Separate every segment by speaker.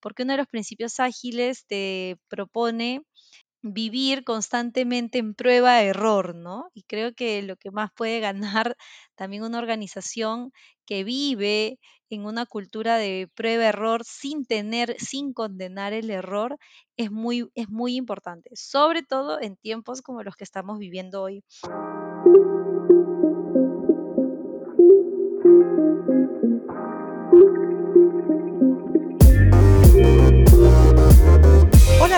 Speaker 1: porque uno de los principios ágiles te propone vivir constantemente en prueba-error, ¿no? Y creo que lo que más puede ganar también una organización que vive en una cultura de prueba-error sin tener, sin condenar el error, es muy, es muy importante, sobre todo en tiempos como los que estamos viviendo hoy.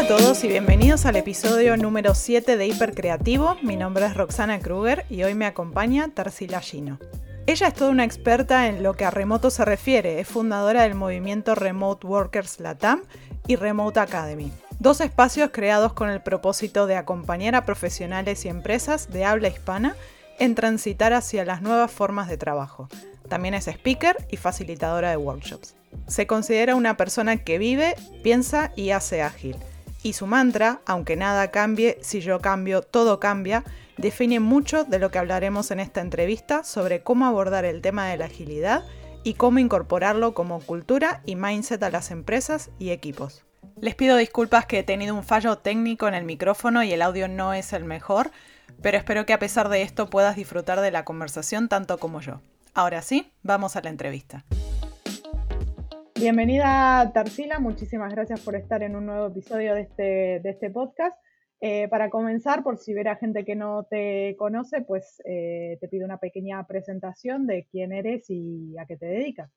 Speaker 2: A todos y bienvenidos al episodio número 7 de Hipercreativo. Mi nombre es Roxana Kruger y hoy me acompaña Tarsila Gino. Ella es toda una experta en lo que a remoto se refiere, es fundadora del movimiento Remote Workers Latam y Remote Academy, dos espacios creados con el propósito de acompañar a profesionales y empresas de habla hispana en transitar hacia las nuevas formas de trabajo. También es speaker y facilitadora de workshops. Se considera una persona que vive, piensa y hace ágil y su mantra, aunque nada cambie, si yo cambio, todo cambia, define mucho de lo que hablaremos en esta entrevista sobre cómo abordar el tema de la agilidad y cómo incorporarlo como cultura y mindset a las empresas y equipos. Les pido disculpas que he tenido un fallo técnico en el micrófono y el audio no es el mejor, pero espero que a pesar de esto puedas disfrutar de la conversación tanto como yo. Ahora sí, vamos a la entrevista. Bienvenida Tarsila, muchísimas gracias por estar en un nuevo episodio de este, de este podcast. Eh, para comenzar, por si a gente que no te conoce, pues eh, te pido una pequeña presentación de quién eres y a qué te dedicas.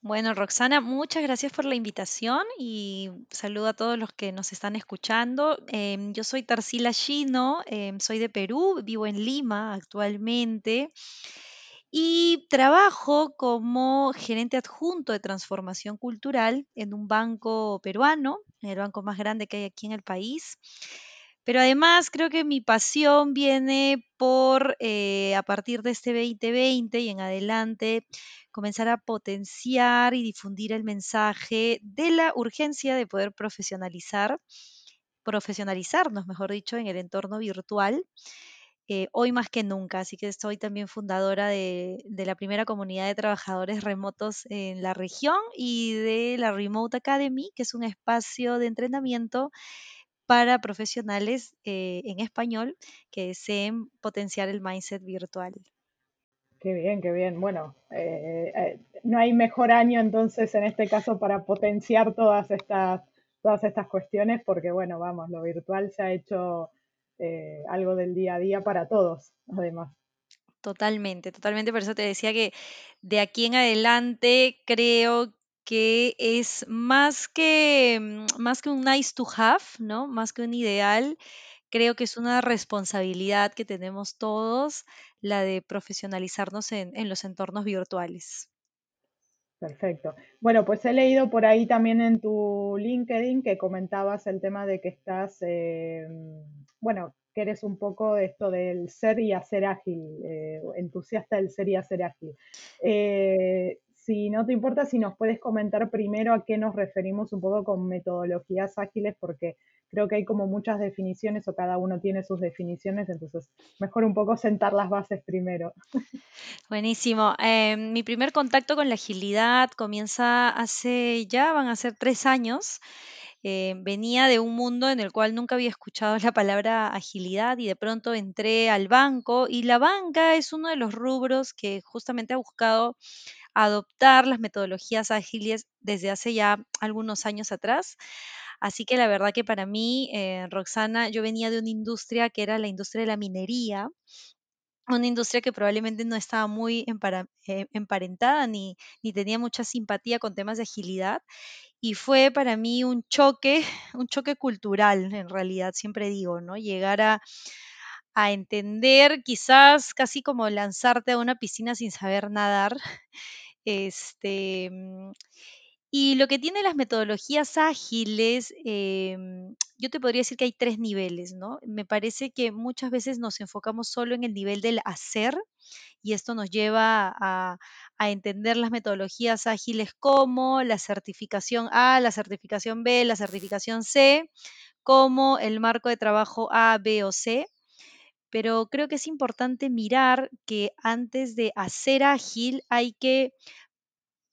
Speaker 1: Bueno, Roxana, muchas gracias por la invitación y saludo a todos los que nos están escuchando. Em, yo soy Tarsila Gino, em, soy de Perú, vivo en Lima actualmente. Y trabajo como gerente adjunto de transformación cultural en un banco peruano, el banco más grande que hay aquí en el país. Pero además creo que mi pasión viene por, eh, a partir de este 2020 y en adelante, comenzar a potenciar y difundir el mensaje de la urgencia de poder profesionalizar, profesionalizarnos, mejor dicho, en el entorno virtual eh, hoy más que nunca. Así que soy también fundadora de, la primera comunidad de trabajadores remotos en la región y de la Remote Academy, que es un espacio de entrenamiento para profesionales eh, en español que deseen potenciar el mindset virtual.
Speaker 2: Qué bien, qué bien. Bueno, eh, no hay mejor año entonces en este caso para potenciar todas estas, todas estas cuestiones porque, bueno, vamos, lo virtual se ha hecho eh, algo del día a día para todos, además.
Speaker 1: Totalmente, totalmente. Por eso te decía que de aquí en adelante creo que es más que, mm, más que un nice to have, ¿no? Más que un ideal, creo que es una responsabilidad que tenemos todos, la de profesionalizarnos en, los entornos virtuales.
Speaker 2: Perfecto. Bueno, pues he leído por ahí también en tu LinkedIn que comentabas el tema de que estás eh, bueno, que eres un poco esto del ser y hacer ágil, eh, entusiasta del ser y hacer ágil. Eh, si no te importa, si nos puedes comentar primero a qué nos referimos un poco con metodologías ágiles, porque creo que hay como muchas definiciones o cada uno tiene sus definiciones, entonces mejor un poco sentar las bases primero.
Speaker 1: Buenísimo. Em, mi primer contacto con la agilidad comienza hace ya, van a ser tres años. Eh, venía de un mundo en el cual nunca había escuchado la palabra agilidad y de pronto entré al banco y la banca es uno de los rubros que justamente ha buscado adoptar las metodologías ágiles desde hace ya algunos años atrás. Así que la verdad que para mí, eh, Roxana, yo venía de una industria que era la industria de la minería, una industria que probablemente no estaba muy eh, emparentada ni, ni tenía mucha simpatía con temas de agilidad y fue para mí un choque, un choque cultural en realidad, siempre digo, ¿no? Llegar a, entender, quizás casi como lanzarte a una piscina sin saber nadar. Este, mm, y lo que tiene las metodologías ágiles, em, yo te podría decir que hay tres niveles, ¿no? Me parece que muchas veces nos enfocamos solo en el nivel del hacer y esto nos lleva a, a entender las metodologías ágiles como la certificación A, la certificación B, la certificación C, como el marco de trabajo A, B o C. Pero creo que es importante mirar que antes de hacer ágil hay que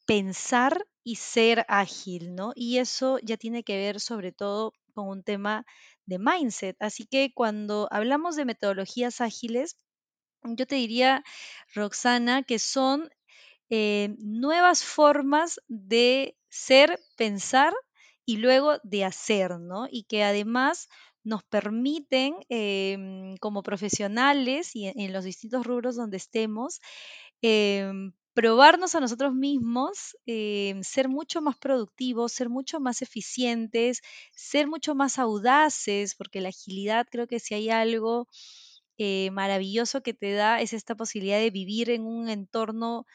Speaker 1: pensar y ser ágil, ¿no? Y eso ya tiene que ver sobre todo con un tema de mindset. Así que cuando hablamos de metodologías ágiles, yo te diría, Roxana, que son eh, nuevas formas de ser, pensar y luego de hacer, ¿no? Y que además nos permiten, em, como profesionales y en, los distintos rubros donde estemos, em, probarnos a nosotros mismos, em, ser mucho más productivos, ser mucho más eficientes, ser mucho más audaces, porque la agilidad creo que si hay algo eh, maravilloso que te da es esta posibilidad de vivir en un entorno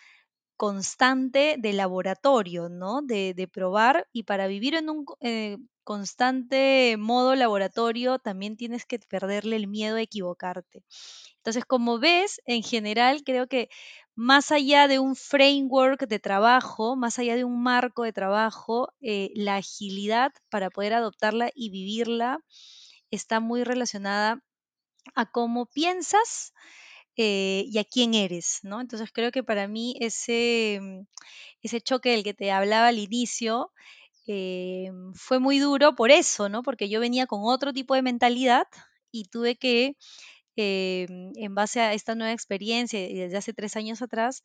Speaker 1: constante de laboratorio, ¿no? De, probar y para vivir en un eh, constante modo laboratorio también tienes que perderle el miedo a equivocarte. Entonces, como ves, en general creo que más allá de un framework de trabajo, más allá de un marco de trabajo, eh, la agilidad para poder adoptarla y vivirla está muy relacionada a cómo piensas eh, y a quién eres, ¿no? Entonces creo que para mí ese, mm, ese choque del que te hablaba al inicio eh, fue muy duro por eso, ¿no? Porque yo venía con otro tipo de mentalidad y tuve que, eh, en base a esta nueva experiencia y desde hace tres años atrás,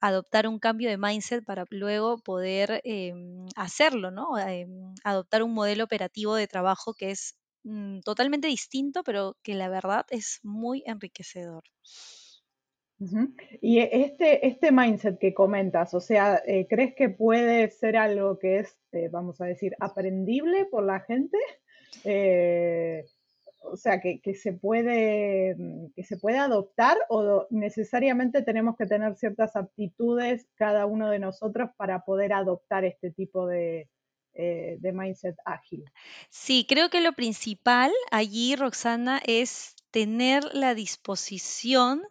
Speaker 1: adoptar un cambio de mindset para luego poder em, hacerlo, ¿no? Em, adoptar un modelo operativo de trabajo que es mm, totalmente distinto, pero que la verdad es muy enriquecedor.
Speaker 2: Y e- este, este mindset que comentas, o sea, eh, ¿crees que puede ser algo que es, eh, vamos a decir, aprendible por la gente? O sea, que, que se puede, mm, que se puede adoptar o necesariamente tenemos que tener ciertas aptitudes cada uno de nosotros para poder adoptar este tipo de, eh, de mindset ágil.
Speaker 1: Sí, creo que lo principal allí, Roxana, es tener la disposición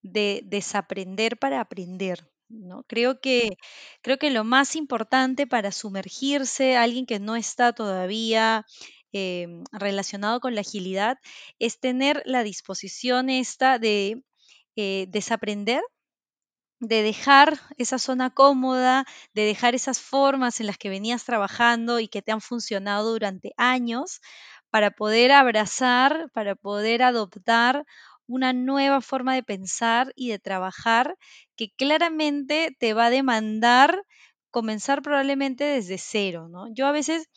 Speaker 1: de desaprender para aprender, ¿no? Creo que, creo que lo más importante para sumergirse, alguien que no está todavía em, relacionado con la agilidad, es tener la disposición esta de eh, desaprender de dejar esa zona cómoda, de dejar esas formas en las que venías trabajando y que te han funcionado durante años, para poder abrazar, para poder adoptar una nueva forma de pensar y de trabajar que claramente te va a demandar comenzar probablemente desde cero, ¿no? Yo a veces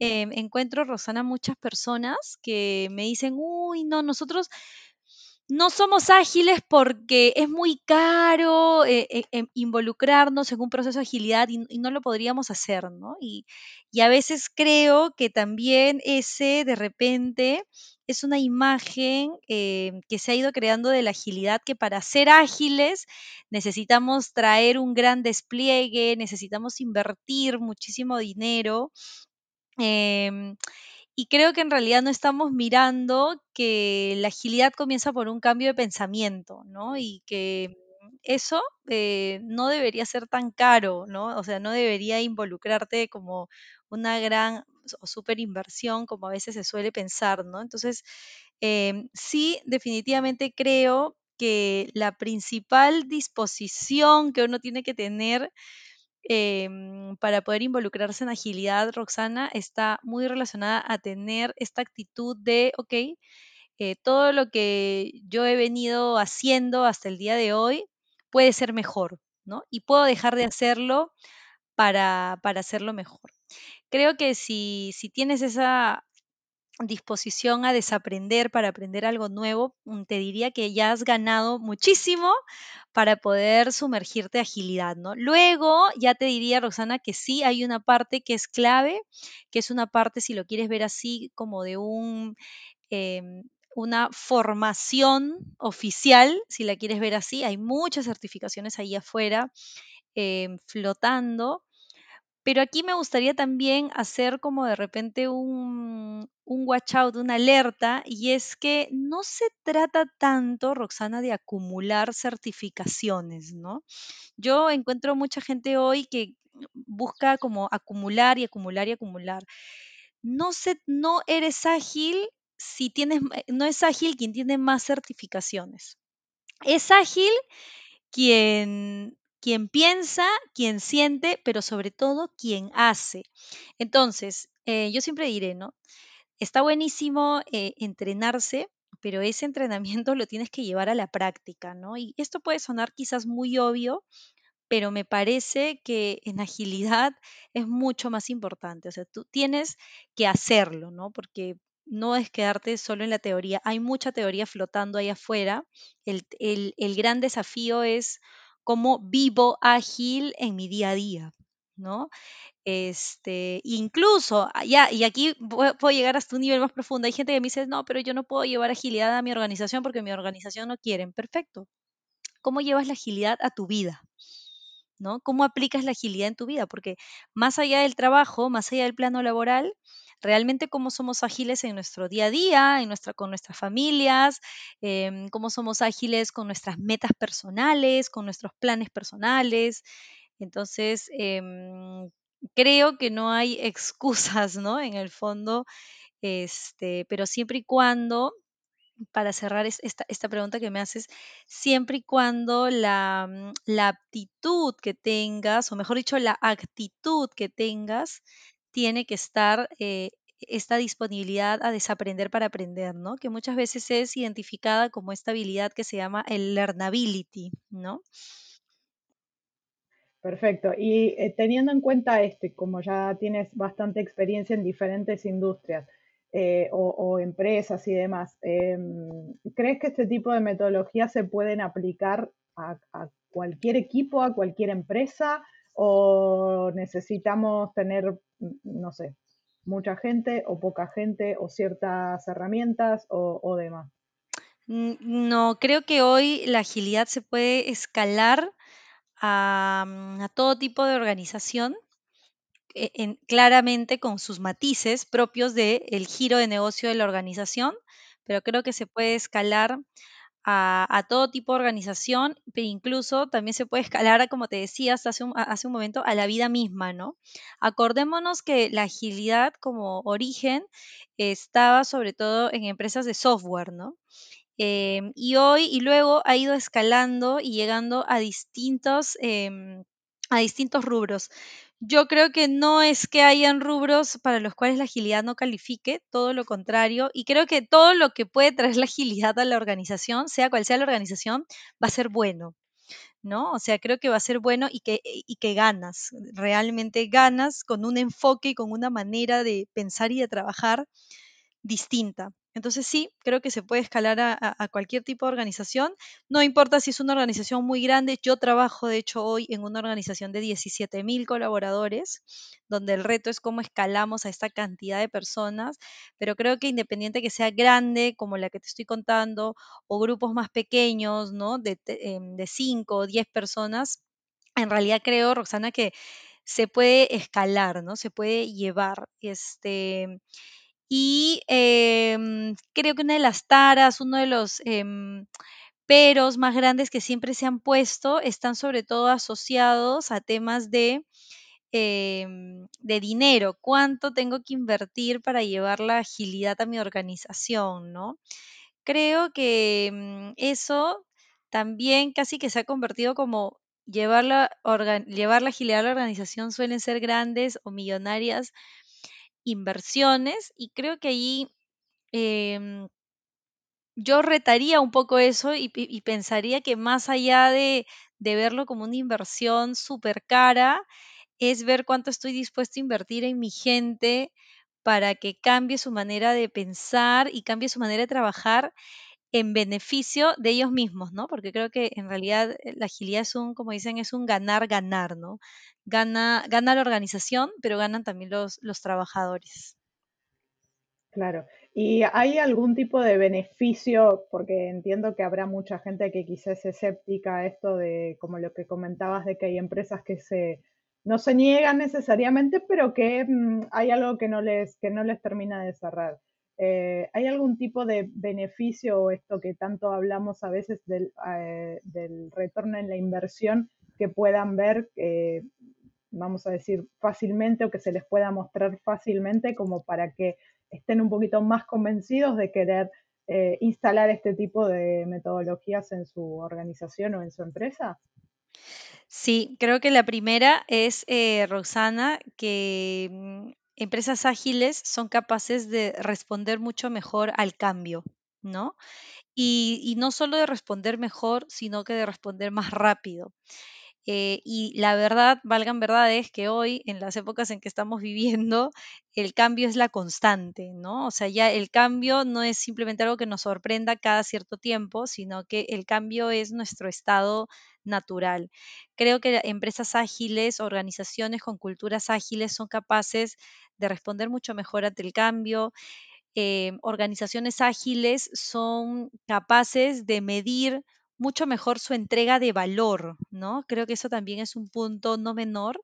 Speaker 1: eh, encuentro, Rosana, muchas personas que me dicen, uy, no, nosotros no somos ágiles porque es muy caro eh, eh, em, involucrarnos en un proceso de agilidad y, y no lo podríamos hacer, ¿no? Y, y a veces creo que también ese de repente es una imagen eh, que se ha ido creando de la agilidad, que para ser ágiles necesitamos traer un gran despliegue, necesitamos invertir muchísimo dinero. em, y creo que en realidad no estamos mirando que la agilidad comienza por un cambio de pensamiento, ¿no? Y que eso eh, no debería ser tan caro, ¿no? O sea, no debería involucrarte como una gran o súper inversión como a veces se suele pensar, ¿no? Entonces, em, sí, definitivamente creo que la principal disposición que uno tiene que tener em, para poder involucrarse en agilidad, Roxana, está muy relacionada a tener esta actitud de, ok, eh, todo lo que yo he venido haciendo hasta el día de hoy puede ser mejor, ¿no? Y puedo dejar de hacerlo para, para hacerlo mejor. Creo que si, si tienes esa disposición a desaprender para aprender algo nuevo, mm, te diría que ya has ganado muchísimo para poder sumergirte agilidad, ¿no? Luego, ya te diría, Roxana, que sí hay una parte que es clave, que es una parte, si lo quieres ver así, como de un, em, una formación oficial, si la quieres ver así. Hay muchas certificaciones ahí afuera em, flotando pero aquí me gustaría también hacer como de repente un, un watch out, una alerta, y es que no se trata tanto, Roxana, de acumular certificaciones, ¿no? Yo encuentro mucha gente hoy que busca como acumular y acumular y acumular. No se, no eres ágil si tienes, no es ágil quien tiene más certificaciones. Es ágil quien quien piensa, quien siente, pero sobre todo quien hace. Entonces, eh, yo siempre diré, ¿no? Está buenísimo eh, entrenarse, pero ese entrenamiento lo tienes que llevar a la práctica, ¿no? Y esto puede sonar quizás muy obvio, pero me parece que en agilidad es mucho más importante. O sea, tú tienes que hacerlo, ¿no? Porque no es quedarte solo en la teoría. Hay mucha teoría flotando ahí afuera. El, el gran desafío es cómo vivo ágil en mi día a día, ¿no? Este, incluso, ah, ya, y aquí puedo, llegar hasta un nivel más profundo. Hay gente que me dice, no, pero yo no puedo llevar agilidad a mi organización porque mi organización no quiere. Perfecto. ¿Cómo llevas la agilidad a tu vida? ¿No? ¿Cómo aplicas la agilidad en tu vida? Porque más allá del trabajo, más allá del plano laboral, realmente cómo somos ágiles en nuestro día a día, en nuestra, con nuestras familias, em, cómo somos ágiles con nuestras metas personales, con nuestros planes personales. Entonces, em, creo que no hay excusas, ¿no? En el fondo, este, pero siempre y cuando, para cerrar esta, esta pregunta que me haces, siempre y cuando la, mm, la aptitud que tengas, o mejor dicho, la actitud que tengas, tiene que estar eh, esta disponibilidad a desaprender para aprender, ¿no? Que muchas veces es identificada como esta habilidad que se llama el learnability, ¿no?
Speaker 2: Perfecto. Y eh, teniendo en cuenta esto, como ya tienes bastante experiencia en diferentes industrias eh, o, empresas y demás, em, ¿crees que este tipo de metodologías se pueden aplicar a, cualquier equipo, a cualquier empresa? ¿O necesitamos tener, mm, no sé, mucha gente o poca gente o ciertas herramientas o, demás?
Speaker 1: No, creo que hoy la agilidad se puede escalar Mm, a, todo tipo de organización, e, claramente con sus matices propios del giro de negocio de la organización, pero creo que se puede escalar a, todo tipo de organización, pero incluso también se puede escalar, como te decía hace un, hace un momento, a la vida misma, ¿no? Acordémonos que la agilidad como origen estaba sobre todo en empresas de software, ¿no? Em, y hoy y luego ha ido escalando y llegando a distintos, em, a distintos rubros. Yo creo que no es que hayan rubros para los cuales la agilidad no califique, todo lo contrario, y creo que todo lo que puede traer la agilidad a la organización, sea cual sea la organización, va a ser bueno. ¿no? O sea, creo que va a ser bueno y que, y que ganas, realmente ganas con un enfoque y con una manera de pensar y de trabajar distinta. Entonces sí, creo que se puede escalar a, cualquier tipo de organización. No importa si es una organización muy grande. Yo trabajo, de hecho, hoy en una organización de 17 mil colaboradores, donde el reto es cómo escalamos a esta cantidad de personas. Pero creo que independiente que sea grande, como la que te estoy contando, o grupos más pequeños, ¿no? De, em, de 5 o 10 personas, en realidad creo, Roxana, que se puede escalar, ¿no? Se puede llevar. Este, y em, creo que una de las taras, uno de los em, peros más grandes que siempre se han puesto están sobre todo asociados a temas de, em, de dinero. ¿Cuánto tengo que invertir para llevar la agilidad a mi organización? ¿no? Creo que eso también casi que se ha convertido como llevar la, llevar la agilidad a la organización suelen ser grandes o millonarias inversiones y creo que ahí em, yo retaría un poco eso y, pensaría que más allá de, de verlo como una inversión súper cara, es ver cuánto estoy dispuesto a invertir en mi gente para que cambie su manera de pensar y cambie su manera de trabajar en beneficio de ellos mismos, ¿no? Porque creo que en realidad eh, la agilidad es un, como dicen, es un ganar-ganar, ¿no? Gana, gana la organización, pero ganan también los, los trabajadores.
Speaker 2: Claro. ¿Y hay algún tipo de beneficio? Porque entiendo que habrá mucha gente que quizás es escéptica a esto de, como lo que comentabas, de que hay empresas que se no se niegan necesariamente, pero que mm, hay algo que no les, que no les termina de cerrar. Eh, ¿Hay algún tipo de beneficio o esto que tanto hablamos a veces del, eh, retorno en la inversión que puedan ver, eh, vamos a decir, fácilmente o que se les pueda mostrar fácilmente como para que estén un poquito más convencidos de querer instalar este tipo de metodologías en su organización o en su empresa?
Speaker 1: Sí, creo que la primera es, eh, Roxana, que mm, empresas ágiles son capaces de responder mucho mejor al cambio, ¿no? Y, y no solo de responder mejor, sino que de responder más rápido. Eh, y la verdad, valgan verdades, que hoy, en las épocas en que estamos viviendo, el cambio es la constante, ¿no? O sea, ya el cambio no es simplemente algo que nos sorprenda cada cierto tiempo, sino que el cambio es nuestro estado natural. Creo que empresas ágiles, organizaciones con culturas ágiles son capaces de responder mucho mejor ante el cambio, eh, organizaciones ágiles son capaces de medir mucho mejor su entrega de valor, ¿no? Creo que eso también es un punto no menor,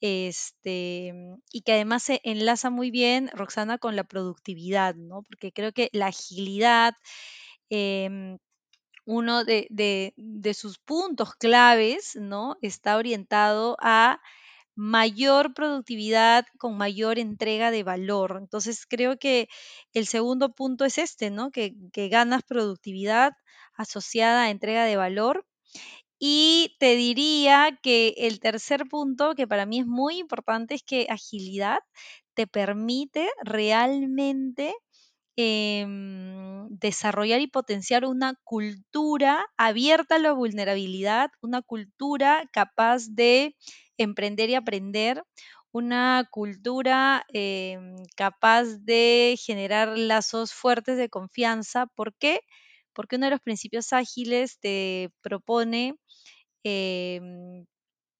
Speaker 1: este, y que además se enlaza muy bien, Roxana, con la productividad, ¿no? Porque creo que la agilidad, em, uno de, de- de sus puntos claves, ¿no? Está orientado a mayor productividad con mayor entrega de valor. Entonces, creo que el segundo punto es este, ¿no? Que, que ganas productividad asociada a entrega de valor. Y te diría que el tercer punto, que para mí es muy importante, es que agilidad te permite realmente em, desarrollar y potenciar una cultura abierta a la vulnerabilidad, una cultura capaz de emprender y aprender, una cultura em, capaz de generar lazos fuertes de confianza. ¿Por qué? Porque uno de los principios ágiles te propone em,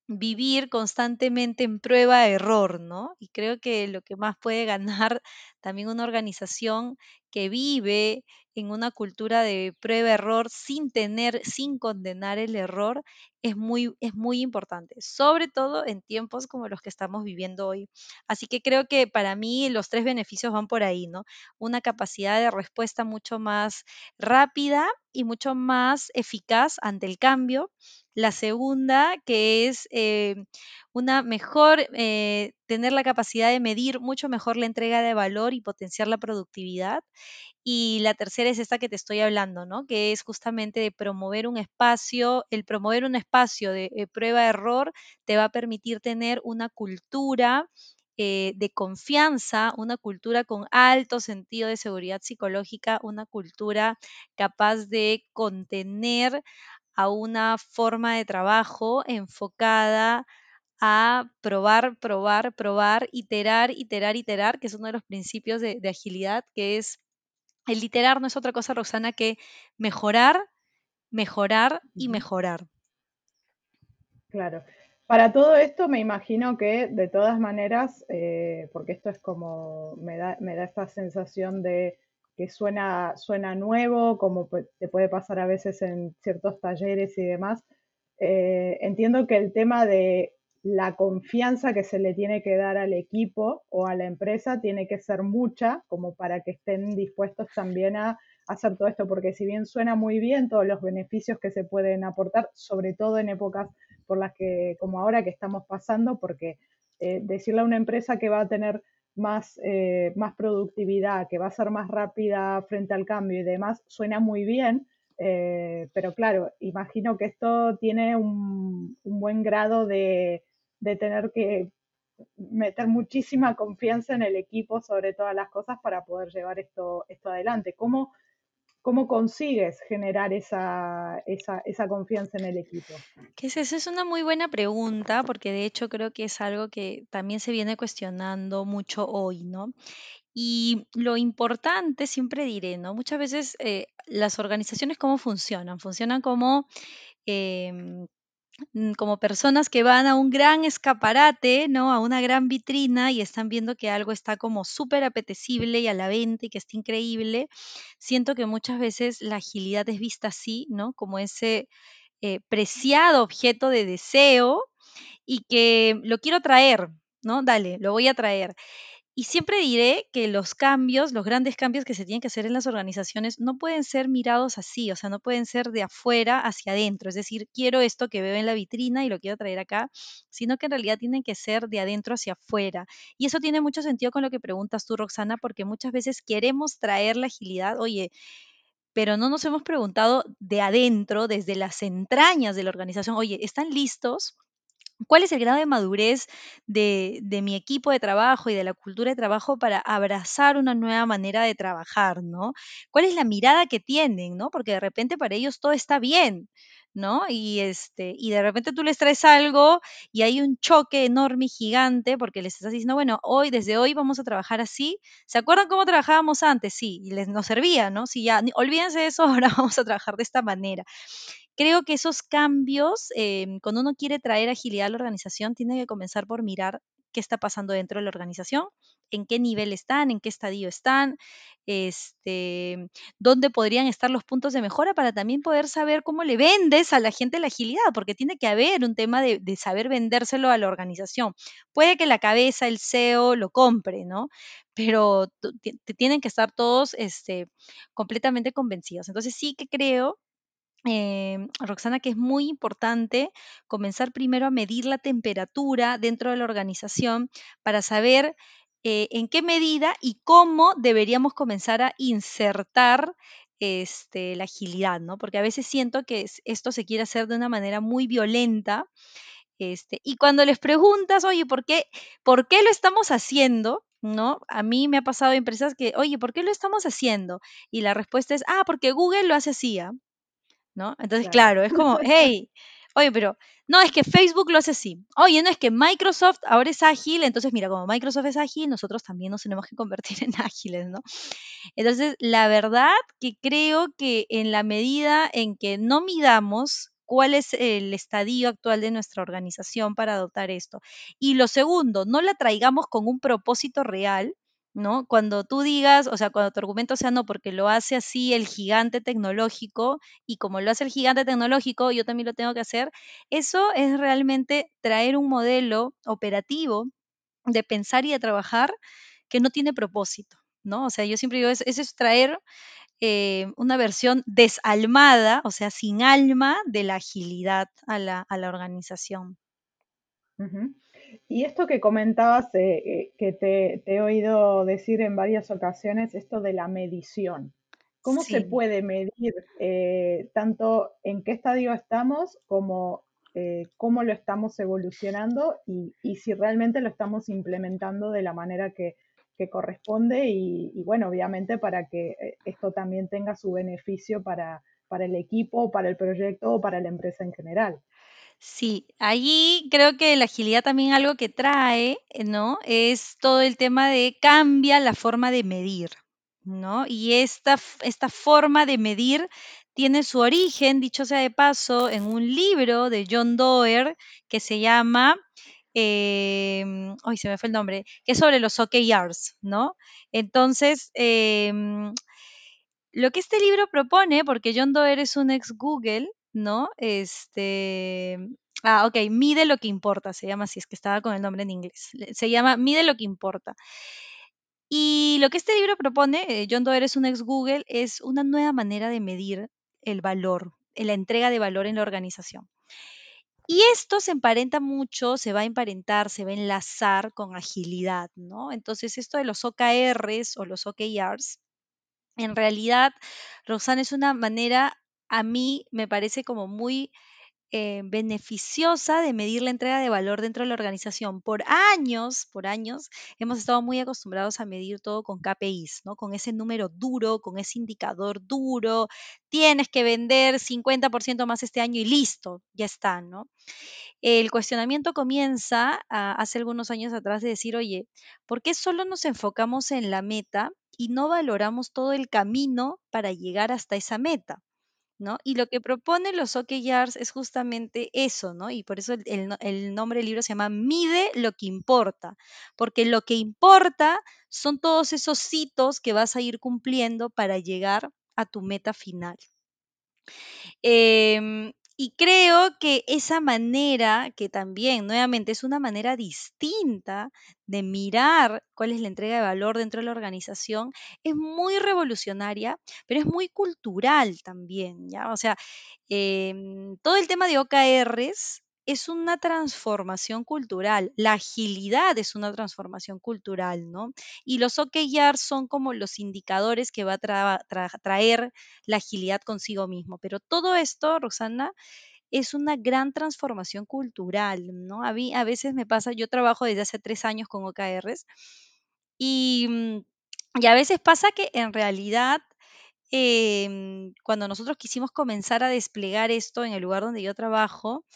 Speaker 1: vivir constantemente en prueba-error, ¿no? Y creo que lo que más puede ganar también una organización que vive en una cultura de prueba-error sin tener, sin condenar el error, es muy, es muy importante, sobre todo en tiempos como los que estamos viviendo hoy. Así que creo que para mí los tres beneficios van por ahí, ¿no? Una capacidad de respuesta mucho más rápida y mucho más eficaz ante el cambio la segunda, que es eh, una mejor, eh, tener la capacidad de medir mucho mejor la entrega de valor y potenciar la productividad. Y la tercera es esta que te estoy hablando, ¿no? Que es justamente de promover un espacio, el promover un espacio de eh, prueba-error te va a permitir tener una cultura eh, de confianza, una cultura con alto sentido de seguridad psicológica, una cultura capaz de contener a una forma de trabajo enfocada a probar, probar, probar, iterar, iterar, iterar, que es uno de los principios de, de agilidad, que es el iterar no es otra cosa, Roxana, que mejorar, mejorar y mejorar.
Speaker 2: Claro. Para todo esto me imagino que de todas maneras, eh, porque esto es como, me da, me da esta sensación de que suena, suena nuevo, como te puede pasar a veces en ciertos talleres y demás. Eh, entiendo que el tema de la confianza que se le tiene que dar al equipo o a la empresa tiene que ser mucha, como para que estén dispuestos también a hacer todo esto, porque si bien suena muy bien todos los beneficios que se pueden aportar, sobre todo en épocas por las que, como ahora que estamos pasando, porque eh, decirle a una empresa que va a tener más, eh, más productividad, que va a ser más rápida frente al cambio y demás, suena muy bien, eh, pero claro, imagino que esto tiene un, un buen grado de, de, tener que meter muchísima confianza en el equipo sobre todas las cosas para poder llevar esto, esto adelante. ¿Cómo, ¿Cómo consigues generar esa, esa, esa confianza en el equipo?
Speaker 1: ¿Qué es eso? Es una muy buena pregunta, porque de hecho creo que es algo que también se viene cuestionando mucho hoy, ¿no? Y lo importante, siempre diré, ¿no? Muchas veces eh, las organizaciones, ¿cómo funcionan? Funcionan como em, como personas que van a un gran escaparate, ¿no? A una gran vitrina y están viendo que algo está como súper apetecible y a la venta y que está increíble. Siento que muchas veces la agilidad es vista así, ¿no? Como ese eh, preciado objeto de deseo y que lo quiero traer, ¿no? Dale, lo voy a traer. Y siempre diré que los cambios, los grandes cambios que se tienen que hacer en las organizaciones no pueden ser mirados así, o sea, no pueden ser de afuera hacia adentro, es decir, quiero esto que veo en la vitrina y lo quiero traer acá, sino que en realidad tienen que ser de adentro hacia afuera. Y eso tiene mucho sentido con lo que preguntas tú, Roxana, porque muchas veces queremos traer la agilidad, oye, pero no nos hemos preguntado de adentro, desde las entrañas de la organización, oye, ¿están listos? ¿Cuál es el grado de madurez de, mi equipo de trabajo y de la cultura de trabajo para abrazar una nueva manera de trabajar, ¿no? ¿Cuál es la mirada que tienen, ¿no? Porque de repente para ellos todo está bien, ¿no? Y, este, y de repente tú les traes algo y hay un choque enorme y gigante porque les estás diciendo, bueno, hoy, desde hoy vamos a trabajar así. ¿Se acuerdan cómo trabajábamos antes? Sí, y les nos servía, ¿no? Sí, ya, olvídense de eso, ahora vamos a trabajar de esta manera. Creo que esos cambios, eh, cuando uno quiere traer agilidad a la organización, tiene que comenzar por mirar qué está pasando dentro de la organización, en qué nivel están, en qué estadio están, este, dónde podrían estar los puntos de mejora para también poder saber cómo le vendes a la gente la agilidad, porque tiene que haber un tema de, de saber vendérselo a la organización. Puede que la cabeza, el CEO lo compre, ¿no? Pero tienen que estar todos este, completamente convencidos. Entonces sí que creo eh, Roxana, que es muy importante comenzar primero a medir la temperatura dentro de la organización para saber eh, en qué medida y cómo deberíamos comenzar a insertar este, la agilidad, ¿no? Porque a veces siento que esto se quiere hacer de una manera muy violenta. Este, y cuando les preguntas, oye, ¿por qué, ¿por qué lo estamos haciendo? ¿no? A mí me ha pasado en empresas que, oye, ¿por qué lo estamos haciendo? Y la respuesta es, ah, porque Google lo hace así, ¿ah? ¿No? Entonces, claro. claro, es como, hey, oye, pero no, es que Facebook lo hace así. Oye, no es que Microsoft ahora es ágil, entonces mira, como Microsoft es ágil, nosotros también nos tenemos que convertir en ágiles, ¿no? Entonces, la verdad que creo que en la medida en que no midamos cuál es el estadio actual de nuestra organización para adoptar esto. Y lo segundo, no la traigamos con un propósito real, ¿no? Cuando tú digas, o sea, cuando tu argumento sea no, porque lo hace así el gigante tecnológico y como lo hace el gigante tecnológico, yo también lo tengo que hacer, eso es realmente traer un modelo operativo de pensar y de trabajar que no tiene propósito, ¿no? O sea, yo siempre digo, eso, es traer eh, una versión desalmada, o sea, sin alma de la agilidad a la, a la organización.
Speaker 2: Y esto que comentabas, eh, eh, que te, he oído decir en varias ocasiones, esto de la medición. ¿Cómo se puede medir eh, tanto en qué estadio estamos como cómo lo estamos evolucionando y, si realmente lo estamos implementando de la manera que, corresponde y, bueno, obviamente para que esto también tenga su beneficio para, para el equipo, para el proyecto o para la empresa en general?
Speaker 1: Sí, allí creo que la agilidad también algo que trae, eh, ¿no? Es todo el tema de cambia la forma de medir, ¿no? Y esta, esta forma de medir tiene su origen, dicho sea de paso, en un libro de John Doerr que se llama, eh, ay, se me fue el nombre, que es sobre los OKRs, ¿no? Entonces, em, lo que este libro propone, porque John Doerr es un ex Google, ¿no? Este, ah, ok, mide lo que importa, se llama así, es que estaba con el nombre en inglés. Se llama Mide lo que importa. Y lo que este libro propone, eh, John Doerr es un ex Google, es una nueva manera de medir el valor, la entrega de valor en la organización. Y esto se emparenta mucho, se va a emparentar, se va a enlazar con agilidad, ¿no? Entonces, esto de los OKRs o los OKRs, en realidad, Roxana, es una manera a mí me parece como muy eh, beneficiosa de medir la entrega de valor dentro de la organización. Por años, por años, hemos estado muy acostumbrados a medir todo con KPIs, ¿no? Con ese número duro, con ese indicador duro. Tienes que vender 50% más este año y listo, ya está, ¿no? El cuestionamiento comienza hace algunos años atrás de decir, oye, ¿por qué solo nos enfocamos en la meta y no valoramos todo el camino para llegar hasta esa meta? Y lo que proponen los OKRs es justamente eso, ¿no? Y por eso el, nombre del libro se llama Mide lo que importa, porque lo que importa son todos esos hitos que vas a ir cumpliendo para llegar a tu meta final. Em, y creo que esa manera, que también nuevamente es una manera distinta de mirar cuál es la entrega de valor dentro de la organización, es muy revolucionaria, pero es muy cultural también, ¿ya? O sea, em, todo el tema de OKRs es una transformación cultural, la agilidad es una transformación cultural, ¿no? Y los OKR son como los indicadores que va a traer la agilidad consigo mismo. Pero todo esto, Roxana, es una gran transformación cultural, ¿no? A mí a veces me pasa, yo trabajo desde hace tres años con OKRs y, mm, y a veces pasa que en realidad em, cuando nosotros quisimos comenzar a desplegar esto en el lugar donde yo trabajo,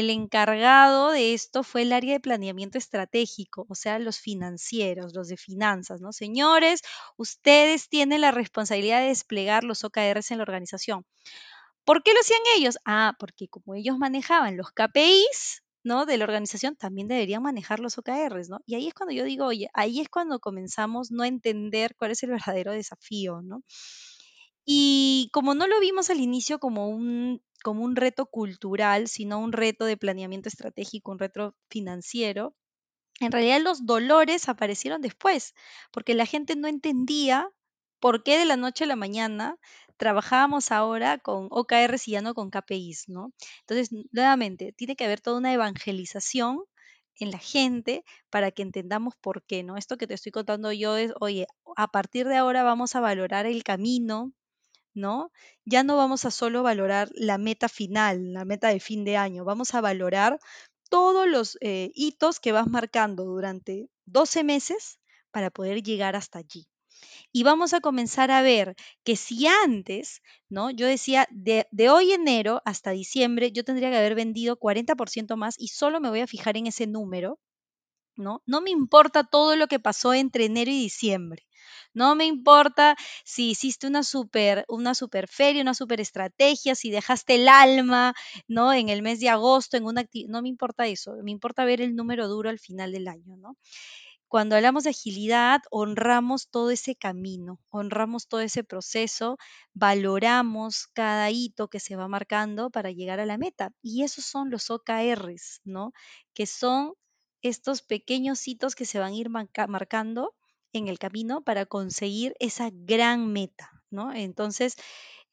Speaker 1: el encargado de esto fue el área de planeamiento estratégico, o sea, los financieros, los de finanzas, ¿no? Señores, ustedes tienen la responsabilidad de desplegar los OKRs en la organización. ¿Por qué lo hacían ellos? Ah, porque como ellos manejaban los KPIs, ¿no? De la organización, también deberían manejar los OKRs, ¿no? Y ahí es cuando yo digo, oye, ahí es cuando comenzamos no a entender cuál es el verdadero desafío, ¿no? Y como no lo vimos al inicio como un, como un reto cultural, sino un reto de planeamiento estratégico, un reto financiero, en realidad los dolores aparecieron después, porque la gente no entendía por qué de la noche a la mañana trabajábamos ahora con OKRs y ya no con KPIs, ¿no? Entonces, nuevamente, tiene que haber toda una evangelización en la gente para que entendamos por qué, ¿no? Esto que te estoy contando yo es, oye, a partir de ahora vamos a valorar el camino, Ya no vamos a solo valorar la meta final, la meta de fin de año, vamos a valorar todos los eh, hitos que vas marcando durante 12 meses para poder llegar hasta allí. Y vamos a comenzar a ver que si antes, ¿no? Yo decía, de, de hoy enero hasta diciembre, yo tendría que haber vendido 40% más y solo me voy a fijar en ese número, ¿no? No me importa todo lo que pasó entre enero y diciembre. No me importa si hiciste una super, una super feria, una super estrategia, si dejaste el alma, ¿no? En el mes de agosto, en una no me importa eso, me importa ver el número duro al final del año, ¿no? Cuando hablamos de agilidad, honramos todo ese camino, honramos todo ese proceso, valoramos cada hito que se va marcando para llegar a la meta. Y esos son los OKRs, ¿no? Que son estos pequeños hitos que se van a ir marcando en el camino para conseguir esa gran meta, ¿no? Entonces,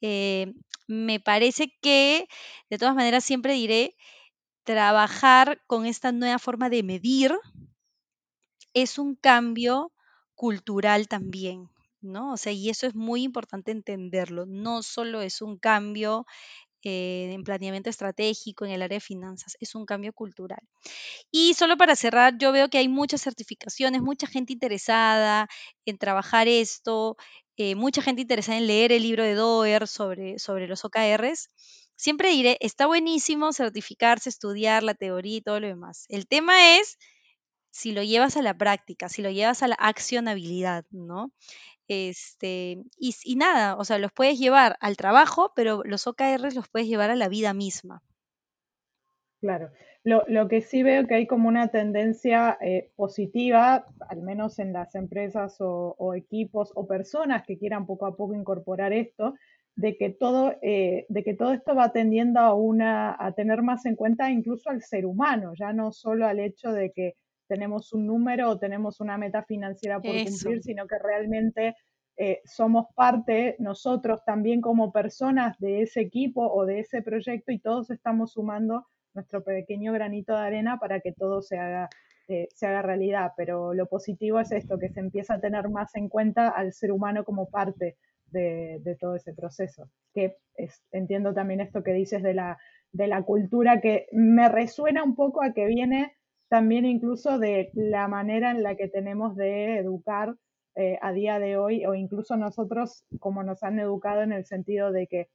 Speaker 1: eh, me parece que, de todas maneras, siempre diré, trabajar con esta nueva forma de medir es un cambio cultural también, ¿no? O sea, y eso es muy importante entenderlo. No solo es un cambio eh, en planeamiento estratégico, en el área de finanzas, es un cambio cultural. Y solo para cerrar, yo veo que hay muchas certificaciones, mucha gente interesada en trabajar esto, eh, mucha gente interesada en leer el libro de Doer sobre, sobre los OKRs. Siempre diré, está buenísimo certificarse, estudiar la teoría y todo lo demás. El tema es si lo llevas a la práctica, si lo llevas a la accionabilidad, ¿no? Este, y, y nada, o sea, los puedes llevar al trabajo, pero los OKRs los puedes llevar a la vida misma.
Speaker 2: Claro. Lo, lo, que sí veo que hay como una tendencia eh, positiva, al menos en las empresas o, equipos o personas que quieran poco a poco incorporar esto, de que todo, eh, de que todo esto va tendiendo a, una, a tener más en cuenta incluso al ser humano, ya no solo al hecho de que tenemos un número o tenemos una meta financiera por cumplir, sino que realmente eh, somos parte nosotros también como personas de ese equipo o de ese proyecto y todos estamos sumando nuestro pequeño granito de arena para que todo se haga, eh, se haga realidad. Pero lo positivo es esto, que se empieza a tener más en cuenta al ser humano como parte de, todo ese proceso. Que entiendo también esto que dices de la, de la cultura, que me resuena un poco a que viene también incluso de la manera en la que tenemos de educar eh, a día de hoy, o incluso nosotros como nos han educado en el sentido de que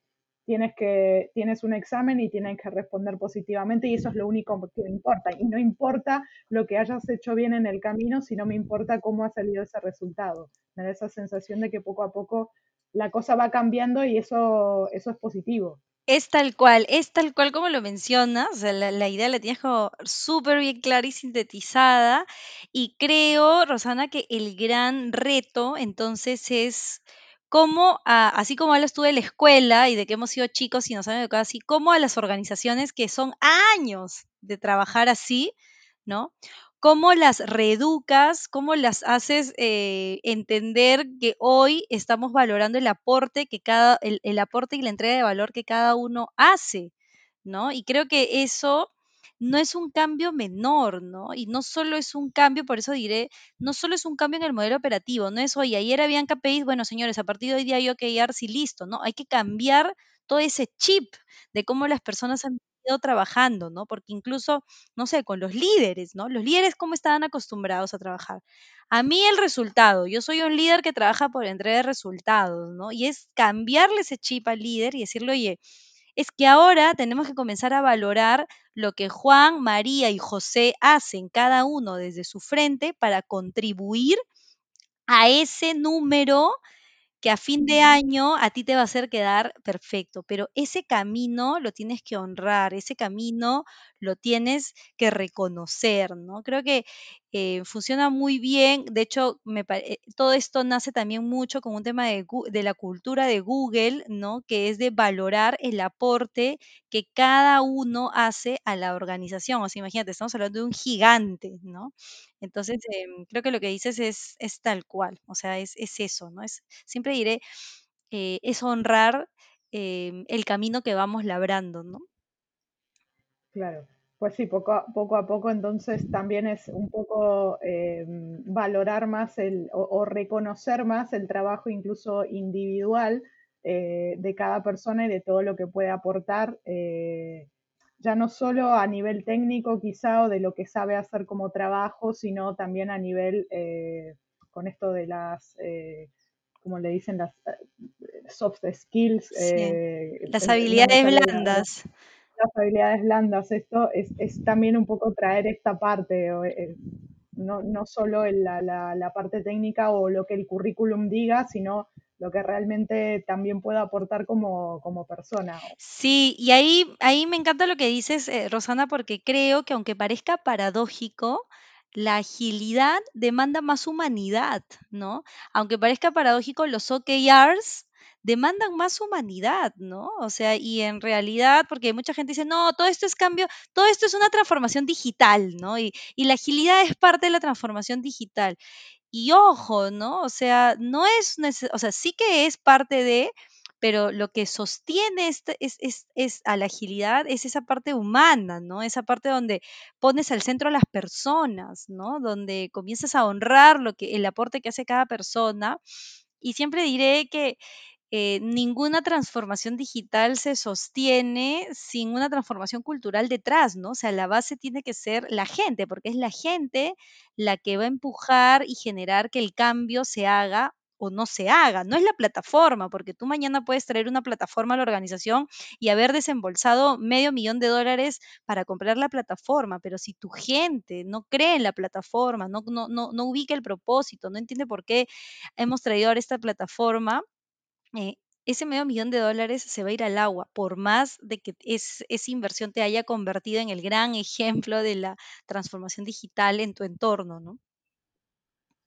Speaker 2: tienes que tienes un examen y tienes que responder positivamente y eso es lo único que importa. Y no importa lo que hayas hecho bien en el camino sino me importa cómo ha salido ese resultado. Me da esa sensación de que poco a poco la cosa va cambiando y eso eso es positivo
Speaker 1: es tal cual, es tal cual como lo mencionas, sea, la, idea la tienes como súper bien clara y sintetizada, y creo, Rosana, que el gran reto entonces es cómo, así como hablas tú de la escuela y de que hemos sido chicos y nos han educado así, cómo a las organizaciones que son años de trabajar así, ¿no? Cómo las reeducas, cómo las haces eh, entender que hoy estamos valorando el aporte que cada, el, aporte y la entrega de valor que cada uno hace, ¿no? Y creo que eso no es un cambio menor, ¿no? Y no solo es un cambio, por eso diré, no solo es un cambio en el modelo operativo, no es, oye, ayer habían KPIs, bueno, señores, a partir de hoy día hay OKRs y listo, ¿no? Hay que cambiar todo ese chip de cómo las personas han trabajando, ¿no? Porque incluso, no sé, con los líderes, ¿no? Los líderes, ¿cómo estaban acostumbrados a trabajar? A mí el resultado, yo soy un líder que trabaja por entrega de resultados, ¿no? Y es cambiarle ese chip al líder y decirle, oye, es que ahora tenemos que comenzar a valorar lo que Juan, María y José hacen cada uno desde su frente para contribuir a ese número que a fin de año a ti te va a hacer quedar perfecto, pero ese camino lo tienes que honrar, ese camino lo tienes que reconocer, ¿no? Creo que eh, funciona muy bien, de hecho, me eh, todo esto nace también mucho con un tema de, de la cultura de Google, ¿no? Que es de valorar el aporte que cada uno hace a la organización. O sea, imagínate, estamos hablando de un gigante, ¿no? Entonces, em, creo que lo que dices es, es tal cual, o sea, es, es eso, ¿no? Es, siempre diré, eh, es honrar em, el camino que vamos labrando, ¿no?
Speaker 2: Claro, pues sí, poco a poco, a poco entonces también es un poco eh, valorar más el, o, o, reconocer más el trabajo incluso individual eh, de cada persona y de todo lo que puede aportar, eh, ya no solo a nivel técnico quizá o de lo que sabe hacer como trabajo, sino también a nivel eh, con esto de las, eh, como le dicen, las soft skills.
Speaker 1: Sí, las habilidades blandas.
Speaker 2: Las habilidades blandas. Esto es, es también un poco traer esta parte, eh, no, no, solo la, la, la, parte técnica o lo que el currículum diga, sino lo que realmente también pueda aportar como, como persona.
Speaker 1: Sí, y ahí, ahí me encanta lo que dices, eh, Rosana, porque creo que aunque parezca paradójico, la agilidad demanda más humanidad, ¿no? Aunque parezca paradójico, los OKRs demandan más humanidad, ¿no? O sea, y en realidad, porque mucha gente dice, no, todo esto es cambio, todo esto es una transformación digital, ¿no? Y, y la agilidad es parte de la transformación digital. Y ojo, ¿no? O sea, no es, o sea, sí que es parte de, pero lo que sostiene este es, es, es a la agilidad es esa parte humana, ¿no? Esa parte donde pones al centro a las personas, ¿no? Donde comienzas a honrar lo que, el aporte que hace cada persona. Y siempre diré que eh, ninguna transformación digital se sostiene sin una transformación cultural detrás, ¿no? O sea, la base tiene que ser la gente, porque es la gente la que va a empujar y generar que el cambio se haga o no se haga, no es la plataforma, porque tú mañana puedes traer una plataforma a la organización y haber desembolsado medio millón de dólares para comprar la plataforma, pero si tu gente no cree en la plataforma, no, no, no, no ubica el propósito, no entiende por qué hemos traído ahora esta plataforma, eh, ese medio millón de dólares se va a ir al agua, por más de que es, esa inversión te haya convertido en el gran ejemplo de la transformación digital en tu entorno, ¿no?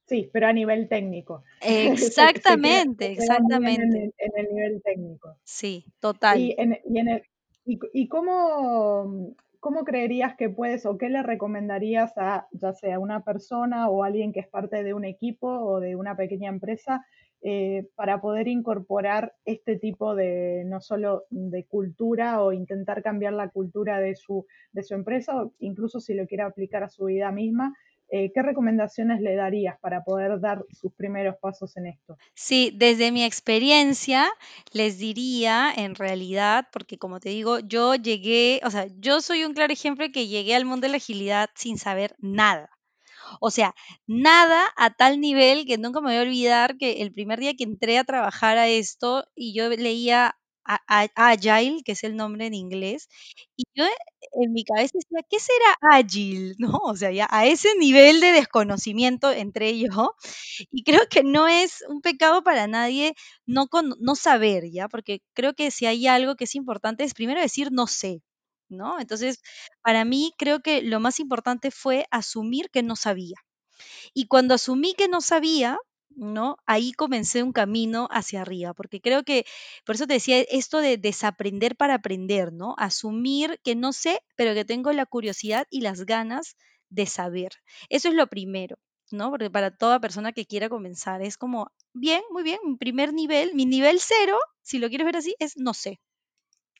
Speaker 2: Sí, pero a nivel técnico. se, se, queda,
Speaker 1: Exactamente,
Speaker 2: se queda muy bien en
Speaker 1: exactamente.
Speaker 2: el, en el nivel técnico.
Speaker 1: Sí,
Speaker 2: Y,
Speaker 1: total.
Speaker 2: en, y, en el, y, y cómo, cómo, creerías que puedes o qué le recomendarías a ya sea una persona o alguien que es parte de un equipo o de una pequeña empresa eh, para poder incorporar este tipo de no solo de cultura o intentar cambiar la cultura de su, de su empresa o incluso si lo quiere aplicar a su vida misma? Eh, ¿Qué recomendaciones le darías para poder dar sus primeros pasos en esto?
Speaker 1: Sí, desde mi experiencia les diría en realidad, porque como te digo, yo llegué, o sea, yo soy un claro ejemplo de que llegué al mundo de la agilidad sin saber nada. O sea, nada a tal nivel que nunca me voy a olvidar que el primer día que entré a trabajar a esto y yo leía Agile, que es el nombre en inglés, y yo en mi cabeza decía, ¿qué será ágil? ¿No? O sea, ya a ese nivel de desconocimiento entré yo y creo que no es un pecado para nadie no, con, no saber, ¿ya? Porque creo que si hay algo que es importante es primero decir no sé, ¿no? Entonces, para mí creo que lo más importante fue asumir que no sabía. Y cuando asumí que no sabía, ¿no? Ahí comencé un camino hacia arriba, porque creo que, por eso te decía, esto de desaprender para aprender, ¿no? Asumir que no sé, pero que tengo la curiosidad y las ganas de saber. Eso es lo primero, ¿no? Porque para toda persona que quiera comenzar es como, bien, muy bien, mi primer nivel, mi nivel cero, si lo quieres ver así, es no sé.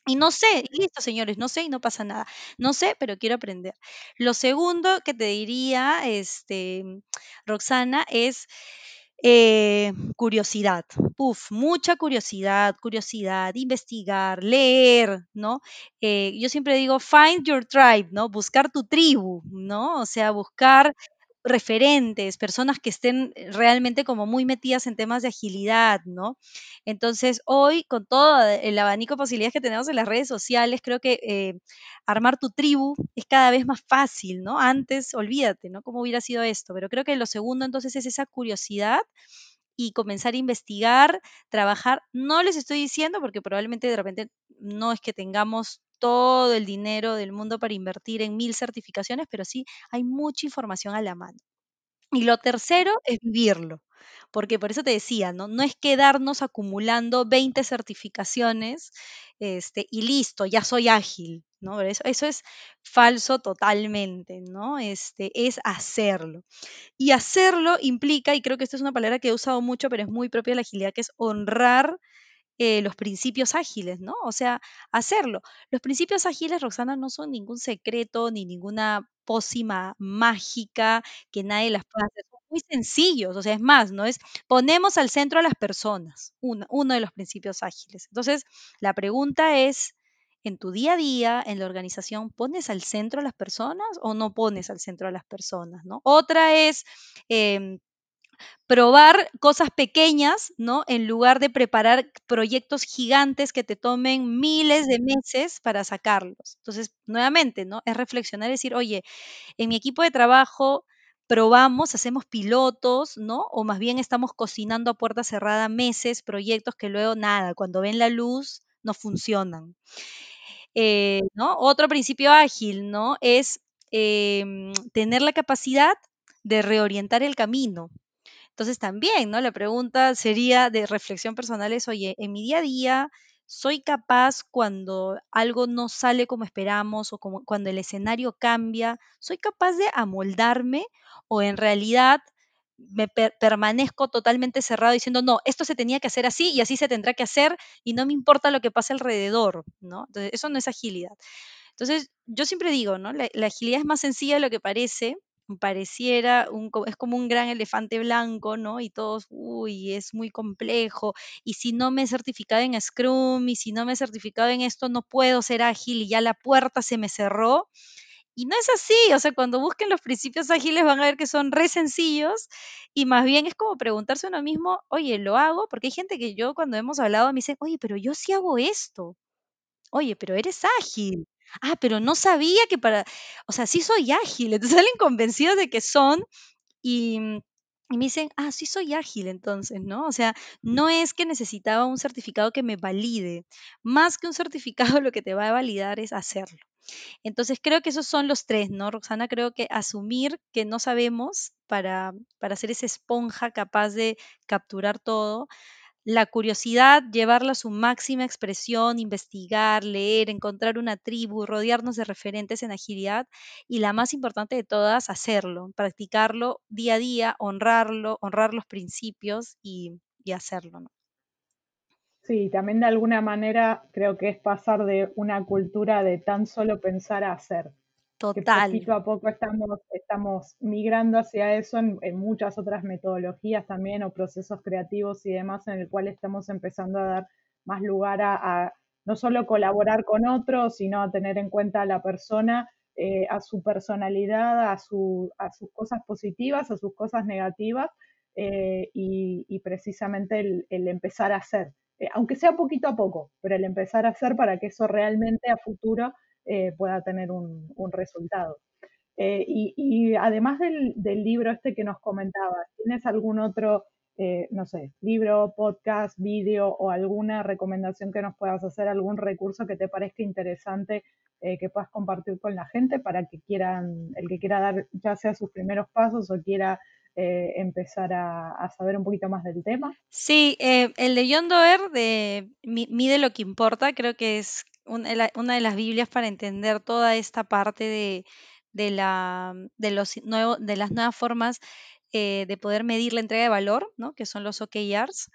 Speaker 1: Y no sé, listo, señores, no sé y no pasa nada. No sé, pero quiero aprender. Lo segundo que te diría, este, Roxana, es eh, curiosidad. Uf, mucha curiosidad, curiosidad, investigar, leer, ¿no? Eh, yo siempre digo, find your tribe, ¿no? Buscar tu tribu, ¿no? O sea, buscar referentes, personas que estén realmente como muy metidas en temas de agilidad, ¿no? Entonces, hoy, con todo el abanico de posibilidades que tenemos en las redes sociales, creo que eh, armar tu tribu es cada vez más fácil, ¿no? Antes, olvídate, ¿no? ¿Cómo hubiera sido esto? Pero creo que lo segundo entonces es esa curiosidad y comenzar a investigar, trabajar. No les estoy diciendo porque probablemente de repente no es que tengamos todo el dinero del mundo para invertir en mil certificaciones, pero sí hay mucha información a la mano. Y lo tercero es vivirlo, porque por eso te decía, ¿no? No es quedarnos acumulando 20 certificaciones este, y listo, ya soy ágil, ¿no? Eso, eso es falso totalmente, ¿no? Este, es hacerlo. Y hacerlo implica, y creo que esta es una palabra que he usado mucho, pero es muy propia de la agilidad, que es honrar eh, los principios ágiles, ¿no? O sea, hacerlo. Los principios ágiles, Roxana, no son ningún secreto ni ninguna pócima mágica que nadie las pueda hacer. Son muy sencillos, o sea, es más, ¿no? Es ponemos al centro a las personas, uno, de los principios ágiles. Entonces, la pregunta es, en tu día a día, en la organización, ¿pones al centro a las personas o no pones al centro a las personas, ¿no? Otra es... em, probar cosas pequeñas, ¿no? En lugar de preparar proyectos gigantes que te tomen miles de meses para sacarlos. Entonces, nuevamente, ¿no? Es reflexionar y decir, oye, en mi equipo de trabajo probamos, hacemos pilotos, ¿no? O más bien estamos cocinando a puerta cerrada meses, proyectos que luego nada, cuando ven la luz, no funcionan. Eh, ¿no? Otro principio ágil, ¿no? Es em, tener la capacidad de reorientar el camino. Entonces también, ¿no? La pregunta sería de reflexión personal es, oye, en mi día a día, ¿soy capaz cuando algo no sale como esperamos o como cuando el escenario cambia, soy capaz de amoldarme o en realidad me per- permanezco totalmente cerrado diciendo, no, esto se tenía que hacer así y así se tendrá que hacer y no me importa lo que pase alrededor, ¿no? Entonces, eso no es agilidad. Entonces, yo siempre digo, ¿no? La agilidad es más sencilla de lo que parece, pareciera un, es como un gran elefante blanco, ¿no? Y todos, uy, es muy complejo. Y si no me he certificado en Scrum y si no me he certificado en esto, no puedo ser ágil y ya la puerta se me cerró. Y no es así, o sea, cuando busquen los principios ágiles van a ver que son re sencillos y más bien es como preguntarse a uno mismo, oye, ¿lo hago? Porque hay gente que yo cuando hemos hablado me dice, oye, pero yo sí hago esto. Oye, pero eres ágil. Ah, pero no sabía que para, o sea, sí soy ágil. Entonces salen convencidos de que son y, mm, y me dicen, ah, sí soy ágil entonces, ¿no? O sea, no es que necesitaba un certificado que me valide. Más que un certificado, lo que te va a validar es hacerlo. Entonces creo que esos son los tres, ¿no, Roxana? Creo que asumir que no sabemos para, para ser esa esponja capaz de capturar todo la curiosidad, llevarla a su máxima expresión, investigar, leer, encontrar una tribu, rodearnos de referentes en agilidad y la más importante de todas, hacerlo, practicarlo día a día, honrarlo, honrar los principios y, y hacerlo.
Speaker 2: Sí, también de alguna manera creo que es pasar de una cultura de tan solo pensar a hacer, que
Speaker 1: Total,
Speaker 2: poquito a poco estamos, estamos migrando hacia eso en, en muchas otras metodologías también o procesos creativos y demás en el cual estamos empezando a dar más lugar a, a no solo colaborar con otros, sino a tener en cuenta a la persona, eh, a su personalidad, a, su, a sus cosas positivas, a sus cosas negativas eh, y, y, precisamente el, el empezar a hacer eh, aunque sea poquito a poco, pero el empezar a hacer para que eso realmente a futuro eh, pueda tener un, un resultado. Eh, y, y, además del, del, libro este que nos comentabas, ¿tienes algún otro, eh, no sé, libro, podcast, vídeo o alguna recomendación que nos puedas hacer, algún recurso que te parezca interesante eh, que puedas compartir con la gente para que quieran, el que quiera dar ya sea sus primeros pasos o quiera empezar a, a, saber un poquito más del tema.
Speaker 1: Sí, el de John Doerr de Mide lo que importa, creo que es una, de las Biblias para entender toda esta parte de, de, la, de, los nuevo, de las nuevas formas eh, de poder medir la entrega de valor, ¿no? que son los OKRs.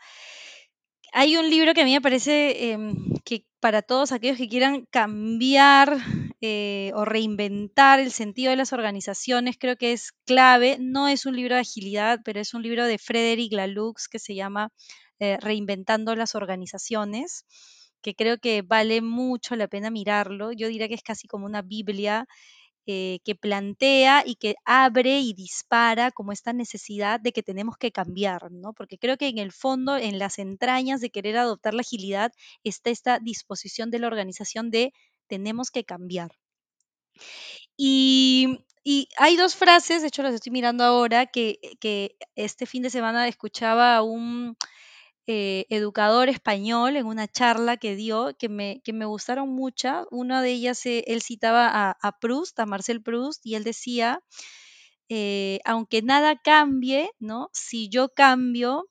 Speaker 1: hay un libro que a mí me parece em, que para todos aquellos que quieran cambiar eh, o reinventar el sentido de las organizaciones, creo que es clave. No es un libro de agilidad, pero es un libro de Frederic Laloux que se llama eh, Reinventando las organizaciones, que creo que vale mucho la pena mirarlo. Yo diría que es casi como una Biblia eh, que plantea y que abre y dispara como esta necesidad de que tenemos que cambiar, ¿no? Porque creo que en el fondo, en las entrañas de querer adoptar la agilidad, está esta disposición de la organización de tenemos que cambiar. Y, hay dos frases, de hecho las estoy mirando ahora, que, que este fin de semana escuchaba un eh, educador español en una charla que dio que me, que me gustaron mucho. Una de ellas, eh, él citaba a, a, Proust, a Marcel Proust, y él decía, eh, aunque nada cambie, ¿no? Si yo cambio,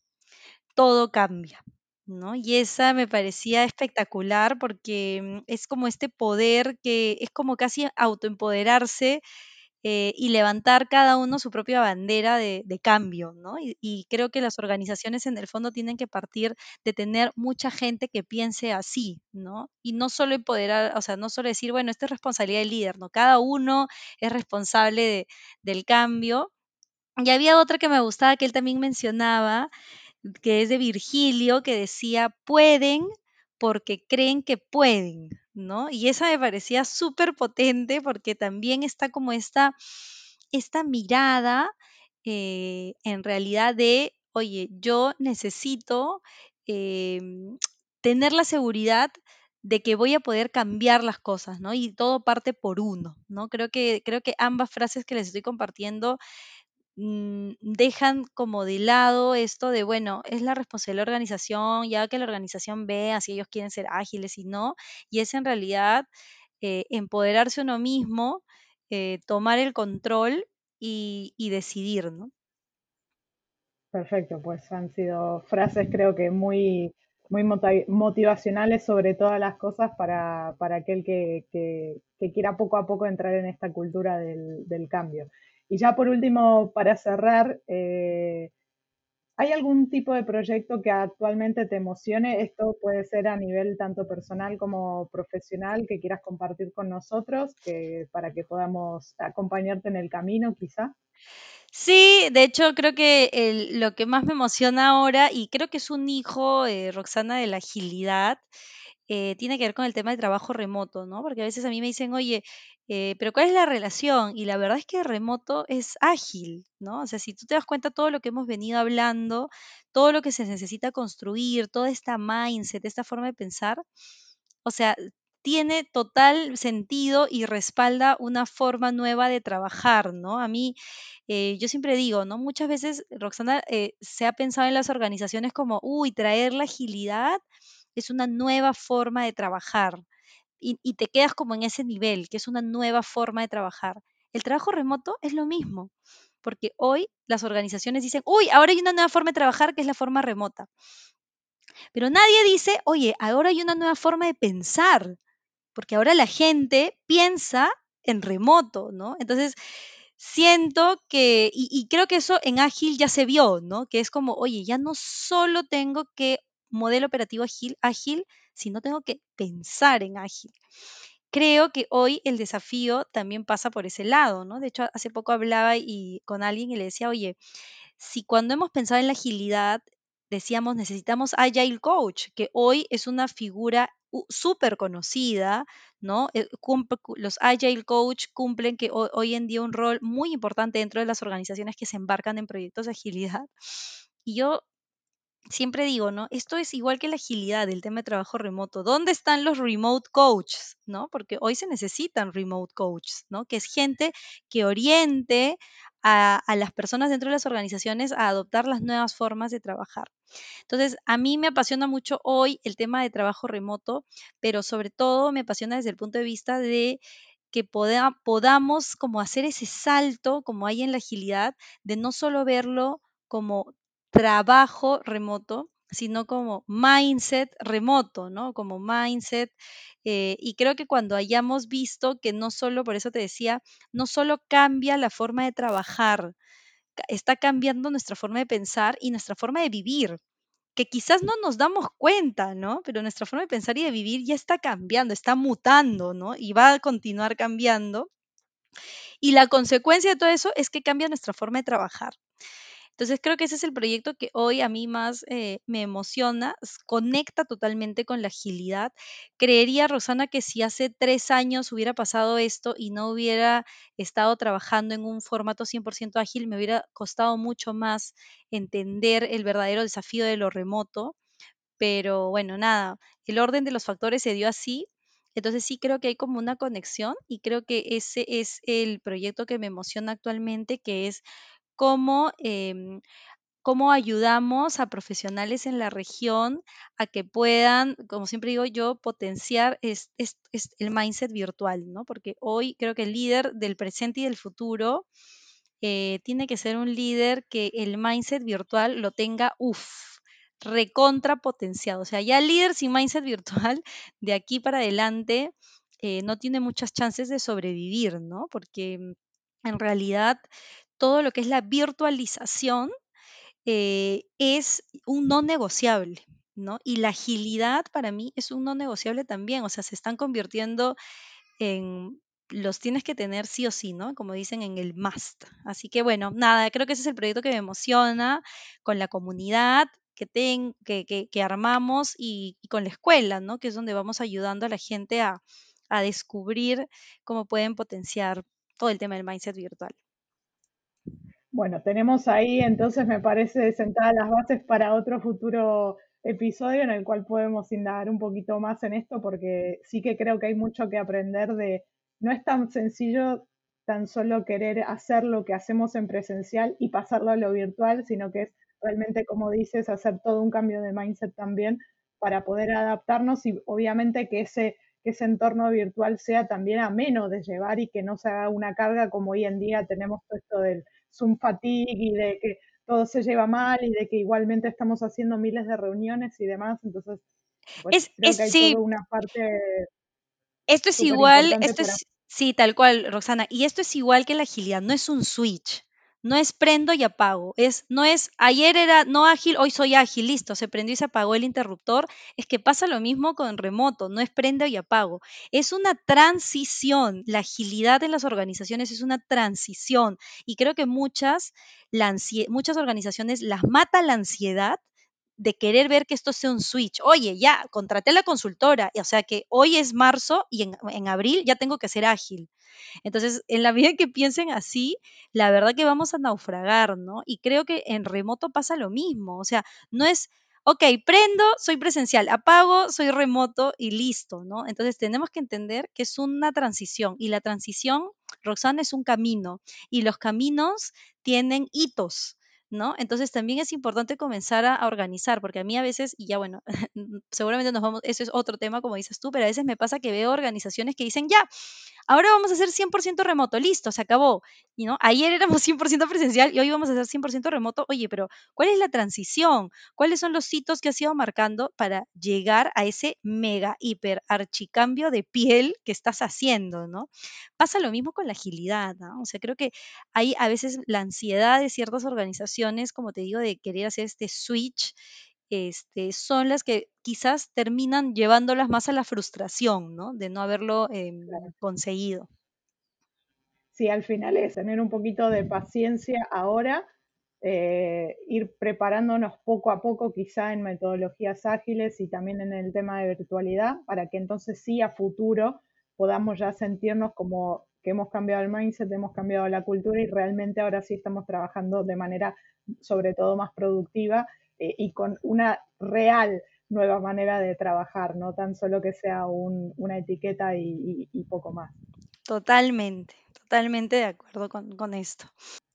Speaker 1: todo cambia. ¿No? Y esa me parecía espectacular porque mm, es como este poder que es como casi autoempoderarse eh, y levantar cada uno su propia bandera de, cambio, ¿no? Y, creo que las organizaciones en el fondo tienen que partir de tener mucha gente que piense así, ¿no? Y no solo empoderar, o sea, no solo decir, bueno, esta es responsabilidad del líder, ¿no? Cada uno es responsable de, del cambio. Y había otra que me gustaba que él también mencionaba, que es de Virgilio, que decía, pueden porque creen que pueden, ¿no? Y esa me parecía súper potente porque también está como esta, esta mirada eh, en realidad de, oye, yo necesito eh, tener la seguridad de que voy a poder cambiar las cosas, ¿no? Y todo parte por uno, ¿no? Creo que, creo que ambas frases que les estoy compartiendo dejan como de lado esto de, bueno, es la responsabilidad de la organización, ya que la organización vea si ellos quieren ser ágiles y no, y es en realidad eh, empoderarse uno mismo, eh, tomar el control y, decidir, ¿no?
Speaker 2: Perfecto, pues han sido frases creo que muy, muy motivacionales sobre todas las cosas para, para aquel que, que, quiera poco a poco entrar en esta cultura del cambio. Y ya por último, para cerrar, eh, ¿hay algún tipo de proyecto que actualmente te emocione? Esto puede ser a nivel tanto personal como profesional que quieras compartir con nosotros, que, para que podamos acompañarte en el camino quizá.
Speaker 1: Sí, de hecho creo que lo que más me emociona ahora, y creo que es un hijo, eh, Roxana, de la agilidad, eh, tiene que ver con el tema del trabajo remoto, ¿no? Porque a veces a mí me dicen, oye, eh, pero ¿cuál es la relación? Y la verdad es que remoto es ágil, ¿no? O sea, si tú te das cuenta todo lo que hemos venido hablando, todo lo que se necesita construir, toda esta mindset, esta forma de pensar, o sea, tiene total sentido y respalda una forma nueva de trabajar, ¿no? A mí, eh, yo siempre digo, ¿no? Muchas veces, Roxana, se ha pensado en las organizaciones como, uy, traer la agilidad es una nueva forma de trabajar y, te quedas como en ese nivel, que es una nueva forma de trabajar. El trabajo remoto es lo mismo, porque hoy las organizaciones dicen, uy, ahora hay una nueva forma de trabajar que es la forma remota. Pero nadie dice, oye, ahora hay una nueva forma de pensar, porque ahora la gente piensa en remoto, ¿no? Entonces, siento que, y, y creo que eso en Ágil ya se vio, ¿no? Que es como, oye, ya no solo tengo que modelo operativo ágil, ágil, sino tengo que pensar en ágil. Creo que hoy el desafío también pasa por ese lado, ¿no? De hecho, hace poco hablaba y, con alguien y le decía, oye, si cuando hemos pensado en la agilidad decíamos necesitamos Agile Coach, que hoy es una figura súper conocida, ¿no? Eh, los Agile Coach cumplen que hoy, hoy en día un rol muy importante dentro de las organizaciones que se embarcan en proyectos de agilidad. Y yo siempre digo, ¿no? Esto es igual que la agilidad del tema de trabajo remoto. ¿Dónde están los remote coaches, ¿no? Porque hoy se necesitan remote coaches, ¿no? Que es gente que oriente a, a, las personas dentro de las organizaciones a adoptar las nuevas formas de trabajar. Entonces, a mí me apasiona mucho hoy el tema de trabajo remoto, pero sobre todo me apasiona desde el punto de vista de que poda, podamos como hacer ese salto, como hay en la agilidad, de no solo verlo como trabajo remoto, sino como mindset remoto, ¿no? Como mindset. Eh, y creo que cuando hayamos visto que no solo, por eso te decía, no solo cambia la forma de trabajar, está cambiando nuestra forma de pensar y nuestra forma de vivir que quizás no nos damos cuenta, ¿no? Pero nuestra forma de pensar y de vivir ya está cambiando, está mutando, ¿no? Y va a continuar cambiando. Y la consecuencia de todo eso es que cambia nuestra forma de trabajar. Entonces creo que ese es el proyecto que hoy a mí más eh, me emociona, conecta totalmente con la agilidad. Creería, Rosana, que si hace tres años hubiera pasado esto y no hubiera estado trabajando en un formato 100% ágil, me hubiera costado mucho más entender el verdadero desafío de lo remoto. Pero bueno, nada, el orden de los factores se dio así. Entonces sí creo que hay como una conexión y creo que ese es el proyecto que me emociona actualmente, que es cómo, em, cómo ayudamos a profesionales en la región a que puedan, como siempre digo yo, potenciar el mindset virtual, ¿no? Porque hoy creo que el líder del presente y del futuro eh, tiene que ser un líder que el mindset virtual lo tenga, uff, recontra potenciado. O sea, ya líder sin mindset virtual, de aquí para adelante, eh, no tiene muchas chances de sobrevivir, ¿no? Porque en realidad todo lo que es la virtualización eh, es un no negociable, ¿no? Y la agilidad para mí es un no negociable también, o sea, se están convirtiendo en, los tienes que tener sí o sí, ¿no? Como dicen en el must. Así que bueno, nada, creo que ese es el proyecto que me emociona con la comunidad que, ten, que, que, armamos y, y, con la escuela, ¿no? Que es donde vamos ayudando a la gente a, a descubrir cómo pueden potenciar todo el tema del mindset virtual.
Speaker 2: Bueno, tenemos ahí entonces, me parece, sentadas las bases para otro futuro episodio en el cual podemos indagar un poquito más en esto, porque sí que creo que hay mucho que aprender de, no es tan sencillo tan solo querer hacer lo que hacemos en presencial y pasarlo a lo virtual, sino que es realmente, como dices, hacer todo un cambio de mindset también para poder adaptarnos y obviamente que ese, que ese entorno virtual sea también ameno de llevar y que no se haga una carga como hoy en día tenemos todo esto del Zoom fatigue y de que todo se lleva mal y de que igualmente estamos haciendo miles de reuniones y demás. Entonces,
Speaker 1: pues, creo que hay toda una parte. Esto es igual, esto es, sí, tal cual, Roxana. Y esto es igual que la agilidad, no es un switch. No es prendo y apago, es, no es ayer era no ágil, hoy soy ágil, listo, se prendió y se apagó el interruptor. Es que pasa lo mismo con remoto, no es prendo y apago. Es una transición. La agilidad en las organizaciones es una transición. Y creo que muchas, muchas organizaciones las mata la ansiedad de querer ver que esto sea un switch. Oye, ya, contraté a la consultora, o sea que hoy es marzo y en, abril ya tengo que ser ágil. Entonces, en la medida que piensen así, la verdad que vamos a naufragar, ¿no? Y creo que en remoto pasa lo mismo, o sea, no es, ok, prendo, soy presencial, apago, soy remoto y listo, ¿no? Entonces, tenemos que entender que es una transición y la transición, Roxana, es un camino y los caminos tienen hitos. ¿No? Entonces también es importante comenzar a, organizar, porque a mí a veces, y ya bueno, seguramente nos vamos, eso es otro tema como dices tú, pero a veces me pasa que veo organizaciones que dicen, ya, ahora vamos a hacer 100% remoto, listo, se acabó. Y no, ayer éramos 100% presencial y hoy vamos a hacer 100% remoto. Oye, pero ¿cuál es la transición? ¿Cuáles son los hitos que has ido marcando para llegar a ese mega, hiper, archicambio de piel que estás haciendo, ¿no? Pasa lo mismo con la agilidad, ¿no? O sea, creo que hay a veces la ansiedad de ciertas organizaciones, como te digo, de querer hacer este switch este, son las que quizás terminan llevándolas más a la frustración, ¿no? De no haberlo em, conseguido.
Speaker 2: Sí, al final es tener un poquito de paciencia ahora, eh, ir preparándonos poco a poco quizá en metodologías ágiles y también en el tema de virtualidad, para que entonces sí a futuro podamos ya sentirnos como que hemos cambiado el mindset, hemos cambiado la cultura y realmente ahora sí estamos trabajando de manera sobre todo más productiva eh, y con una real nueva manera de trabajar, no tan solo que sea una etiqueta y, poco más.
Speaker 1: Totalmente, totalmente de acuerdo con, con esto.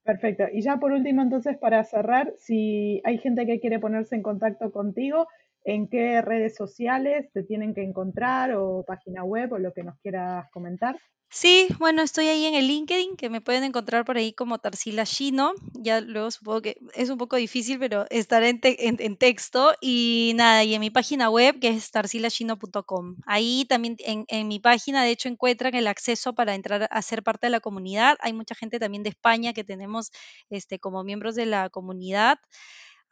Speaker 2: Perfecto. Y ya por último, entonces, para cerrar, si hay gente que quiere ponerse en contacto contigo, ¿en qué redes sociales te tienen que encontrar o página web o lo que nos quieras comentar?
Speaker 1: Sí, bueno, estoy ahí en el LinkedIn, que me pueden encontrar por ahí como Tarsila Shino. Ya luego supongo que es un poco difícil, pero estaré en, texto. Y nada, y en mi página web, que es tarsilashino.com. Ahí también, en, mi página, de hecho, encuentran el acceso para entrar a ser parte de la comunidad. Hay mucha gente también de España que tenemos este, como miembros de la comunidad.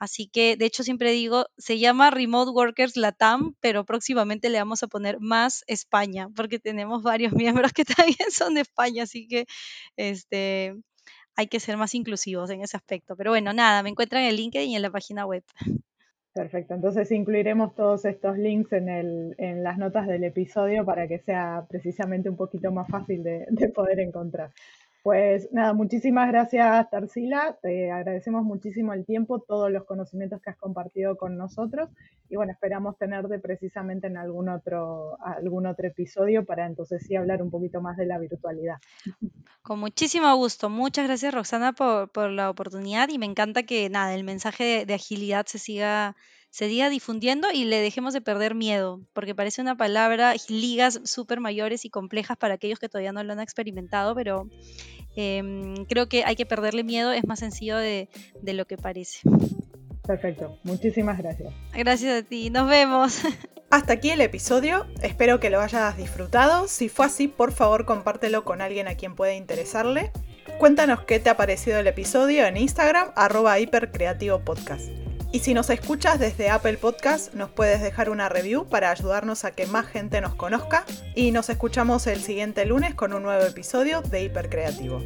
Speaker 1: Así que, de hecho, siempre digo, se llama Remote Workers Latam, pero próximamente le vamos a poner más España, porque tenemos varios miembros que también son de España, así que este, hay que ser más inclusivos en ese aspecto. Pero bueno, nada, me encuentran en el LinkedIn y en la página web.
Speaker 2: Perfecto, entonces incluiremos todos estos links en, el, en las notas del episodio para que sea precisamente un poquito más fácil de, de poder encontrar. Pues nada, muchísimas gracias Tarsila, te agradecemos muchísimo el tiempo, todos los conocimientos que has compartido con nosotros. Y bueno, esperamos tenerte precisamente en algún otro, algún otro episodio para entonces sí hablar un poquito más de la virtualidad.
Speaker 1: Con muchísimo gusto, muchas gracias Roxana por, por la oportunidad. Y me encanta que nada, el mensaje de, de agilidad se siga se siga difundiendo y le dejemos de perder miedo, porque parece una palabra, ligas súper mayores y complejas para aquellos que todavía no lo han experimentado, pero eh, creo que hay que perderle miedo, es más sencillo de, de lo que parece.
Speaker 2: Perfecto, muchísimas gracias.
Speaker 1: Gracias a ti, nos vemos.
Speaker 2: Hasta aquí el episodio, espero que lo hayas disfrutado. Si fue así, por favor compártelo con alguien a quien pueda interesarle. Cuéntanos qué te ha parecido el episodio en Instagram, arroba hipercreativopodcast. Y si nos escuchas desde Apple Podcast, nos puedes dejar una review para ayudarnos a que más gente nos conozca. Y nos escuchamos el siguiente lunes con un nuevo episodio de Hipercreativo.